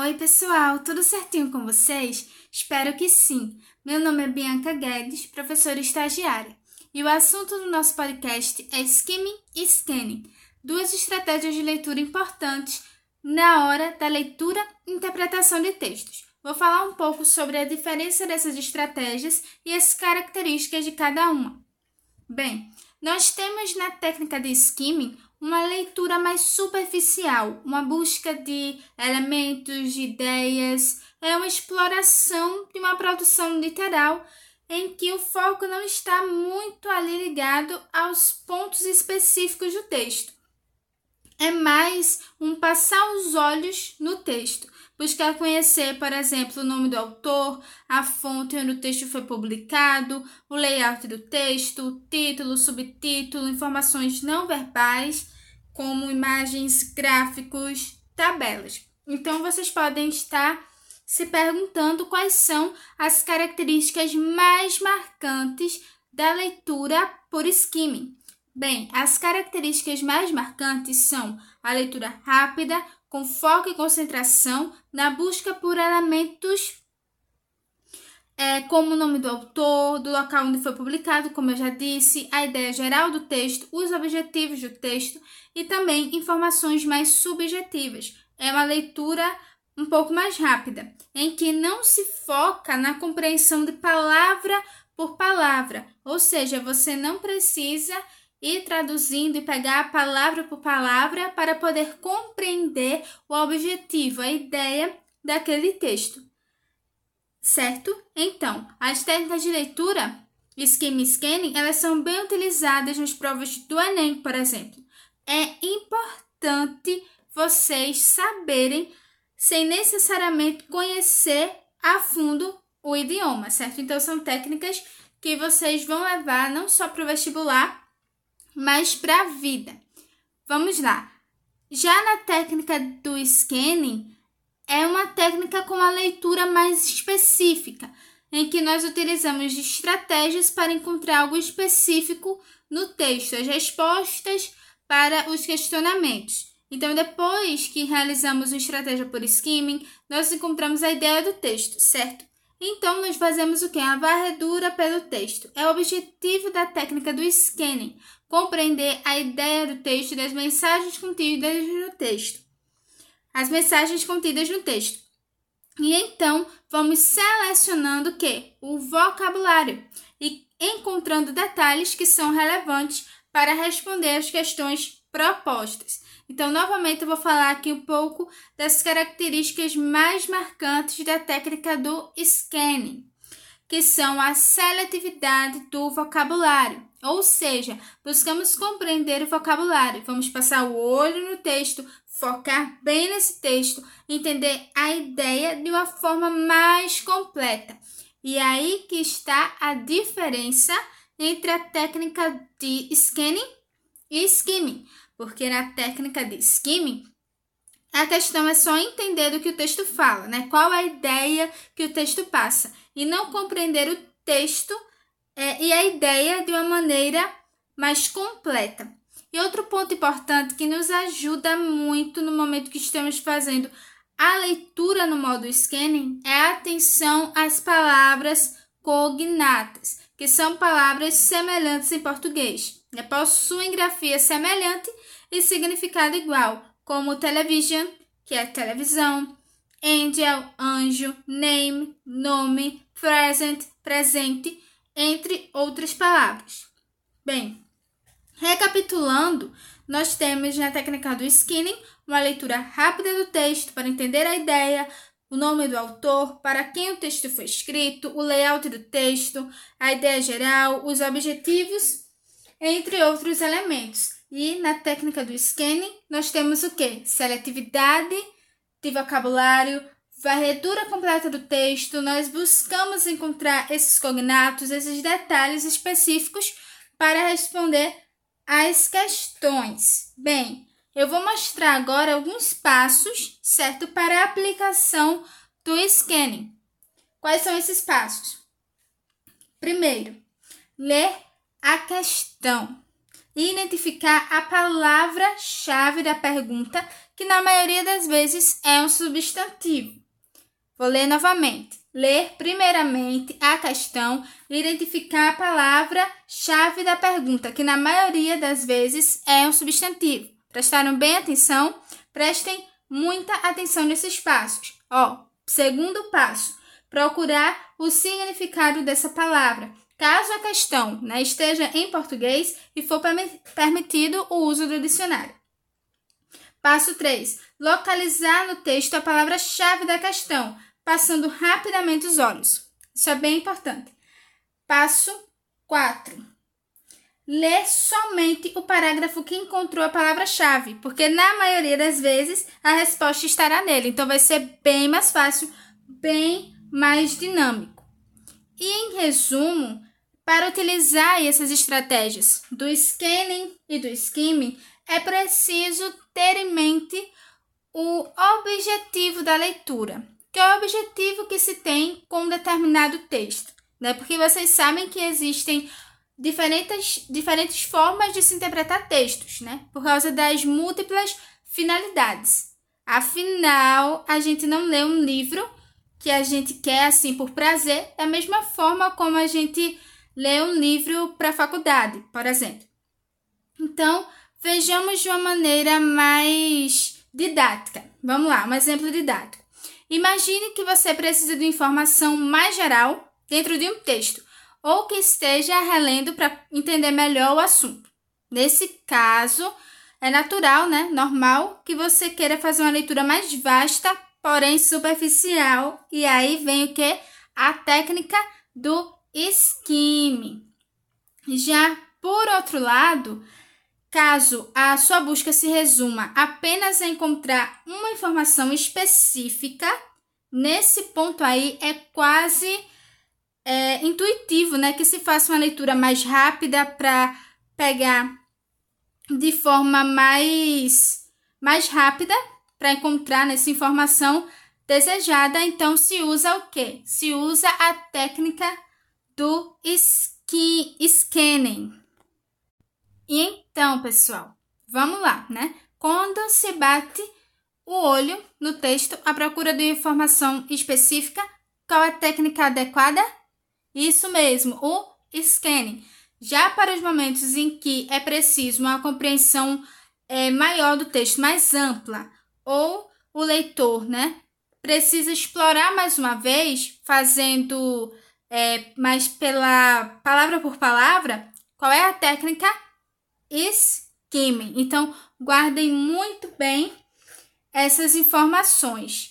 Oi, pessoal, tudo certinho com vocês? Espero que sim. Meu nome é Bianca Guedes, professora estagiária, e o assunto do nosso podcast é skimming e scanning, duas estratégias de leitura importantes na hora da leitura e interpretação de textos. Vou falar um pouco sobre a diferença dessas estratégias e as características de cada uma. Bem, nós temos na técnica de skimming uma leitura mais superficial, uma busca de elementos, de ideias, é uma exploração de uma produção literal em que o foco não está muito ali ligado aos pontos específicos do texto. É mais um passar os olhos no texto, buscar conhecer, por exemplo, o nome do autor, a fonte onde o texto foi publicado, o layout do texto, título, subtítulo, informações não verbais, como imagens, gráficos, tabelas. Então vocês podem estar se perguntando quais são as características mais marcantes da leitura por skimming. Bem, as características mais marcantes são a leitura rápida, com foco e concentração na busca por elementos é, como o nome do autor, do local onde foi publicado, como eu já disse, a ideia geral do texto, os objetivos do texto e também informações mais subjetivas. É uma leitura um pouco mais rápida, em que não se foca na compreensão de palavra por palavra, ou seja, você não precisa ir traduzindo e pegar palavra por palavra para poder compreender o objetivo, a ideia daquele texto. Certo? Então, as técnicas de leitura skim scanning, elas são bem utilizadas nas provas do Enem, por exemplo. É importante vocês saberem sem necessariamente conhecer a fundo o idioma, certo? Então são técnicas que vocês vão levar não só para o vestibular, mas para a vida. Vamos lá. Já na técnica do scanning, é uma técnica com a leitura mais específica, em que nós utilizamos estratégias para encontrar algo específico no texto, as respostas para os questionamentos. Então, depois que realizamos uma estratégia por skimming, nós encontramos a ideia do texto, certo? Então, nós fazemos o que? A varredura pelo texto. É o objetivo da técnica do scanning, compreender a ideia do texto e das mensagens contidas no texto. As mensagens contidas no texto. E então, vamos selecionando o que? O vocabulário e encontrando detalhes que são relevantes para responder às questões propostas. Então, novamente, eu vou falar aqui um pouco das características mais marcantes da técnica do scanning, que são a seletividade do vocabulário, ou seja, buscamos compreender o vocabulário, vamos passar o olho no texto, focar bem nesse texto, entender a ideia de uma forma mais completa. E aí que está a diferença entre a técnica de scanning e skimming porque na técnica de skimming, a questão é só entender do que o texto fala, né? Qual a ideia que o texto passa e não compreender o texto é, e a ideia de uma maneira mais completa. E outro ponto importante que nos ajuda muito no momento que estamos fazendo a leitura no modo scanning é a atenção às palavras cognatas, que são palavras semelhantes em português. Né? Possuem grafia semelhante e significado igual, como television, que é televisão, angel, anjo, name, nome, present, presente, entre outras palavras. Bem, recapitulando, nós temos na técnica do skinning uma leitura rápida do texto para entender a ideia, o nome do autor, para quem o texto foi escrito, o layout do texto, a ideia geral, os objetivos, entre outros elementos. E na técnica do scanning, nós temos o que? Seletividade de vocabulário, varredura completa do texto, nós buscamos encontrar esses cognatos, esses detalhes específicos para responder às questões. Bem, eu vou mostrar agora alguns passos, certo, para a aplicação do scanning. Quais são esses passos? Primeiro, ler a questão. E identificar a palavra-chave da pergunta, que na maioria das vezes é um substantivo. Vou ler novamente. Ler primeiramente a questão e identificar a palavra-chave da pergunta, que na maioria das vezes é um substantivo. Prestaram bem atenção? Prestem muita atenção nesses passos. Ó, segundo passo, procurar o significado dessa palavra. Caso a questão né, esteja em português e for permitido o uso do dicionário. Passo 3. Localizar no texto a palavra-chave da questão, passando rapidamente os olhos. Isso é bem importante. Passo 4. Ler somente o parágrafo que encontrou a palavra-chave, porque na maioria das vezes a resposta estará nele. Então vai ser bem mais fácil, bem mais dinâmico. E em resumo, para utilizar essas estratégias do scanning e do skimming, é preciso ter em mente o objetivo da leitura, que é o objetivo que se tem com um determinado texto, né? Porque vocês sabem que existem diferentes, diferentes formas de se interpretar textos, né? Por causa das múltiplas finalidades. Afinal, a gente não lê um livro que a gente quer assim por prazer, da mesma forma como a gente lê um livro para a faculdade, por exemplo. Então, vejamos de uma maneira mais didática. Vamos lá, um exemplo didático. Imagine que você precisa de informação mais geral dentro de um texto, ou que esteja relendo para entender melhor o assunto. Nesse caso, é natural, né? Normal que você queira fazer uma leitura mais vasta porém superficial. E aí vem o que? A técnica do skimming. Já por outro lado, caso a sua busca se resuma apenas a encontrar uma informação específica, nesse ponto aí é quase é, intuitivo, né? Que se faça uma leitura mais rápida para pegar de forma mais, mais rápida para encontrar nessa informação desejada, então se usa o que? Se usa a técnica do ski, scanning. E então, pessoal, vamos lá, né? Quando se bate o olho no texto à procura de informação específica, qual é a técnica adequada? Isso mesmo, o scanning. Já para os momentos em que é preciso uma compreensão é, maior do texto, mais ampla, ou o leitor, né, precisa explorar mais uma vez, fazendo é, mais pela palavra por palavra, qual é a técnica skimming. Então, guardem muito bem essas informações.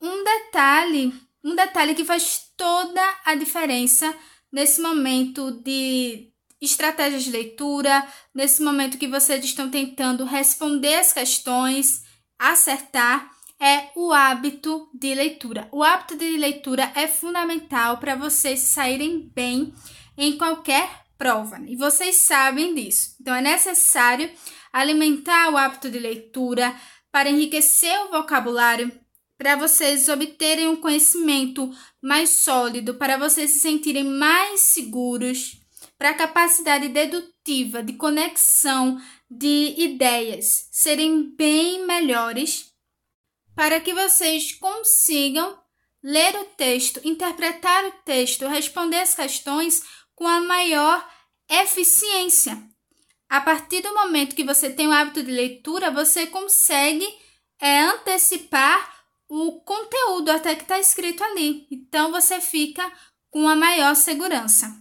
Um detalhe, um detalhe que faz toda a diferença nesse momento de estratégias de leitura, nesse momento que vocês estão tentando responder as questões, acertar é o hábito de leitura. O hábito de leitura é fundamental para vocês saírem bem em qualquer prova, e vocês sabem disso. Então é necessário alimentar o hábito de leitura para enriquecer o vocabulário, para vocês obterem um conhecimento mais sólido, para vocês se sentirem mais seguros, para a capacidade dedutiva de conexão de ideias serem bem melhores para que vocês consigam ler o texto, interpretar o texto, responder as questões com a maior eficiência. A partir do momento que você tem o hábito de leitura, você consegue é, antecipar o conteúdo até que está escrito ali. Então você fica com a maior segurança.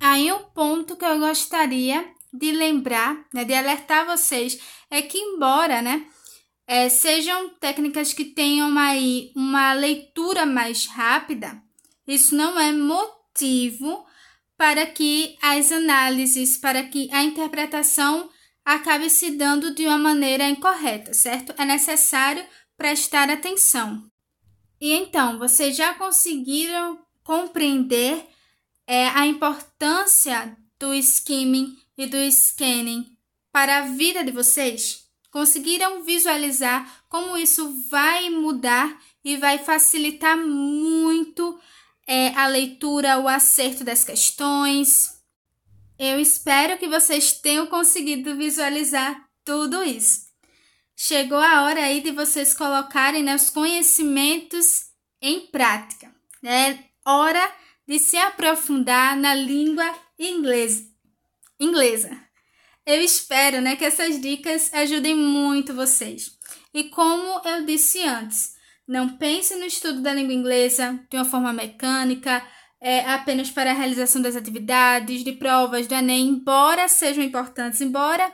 Aí um ponto que eu gostaria de lembrar, né, de alertar vocês, é que embora, né, é, sejam técnicas que tenham aí uma leitura mais rápida, isso não é motivo para que as análises, para que a interpretação acabe se dando de uma maneira incorreta, certo? É necessário prestar atenção. E então, vocês já conseguiram compreender é, a importância do skimming e do scanning para a vida de vocês? Conseguiram visualizar como isso vai mudar e vai facilitar muito é, a leitura, o acerto das questões? Eu espero que vocês tenham conseguido visualizar tudo isso. Chegou a hora aí de vocês colocarem né, os conhecimentos em prática. É hora de se aprofundar na língua inglesa. inglesa. Eu espero né, que essas dicas ajudem muito vocês. E como eu disse antes, não pense no estudo da língua inglesa de uma forma mecânica, é, apenas para a realização das atividades, de provas do Enem, embora sejam importantes, embora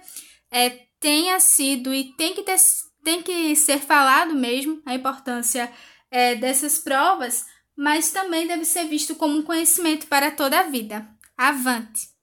é, tenha sido e tem que, ter, tem que ser falado mesmo a importância é, dessas provas, mas também deve ser visto como um conhecimento para toda a vida. Avante!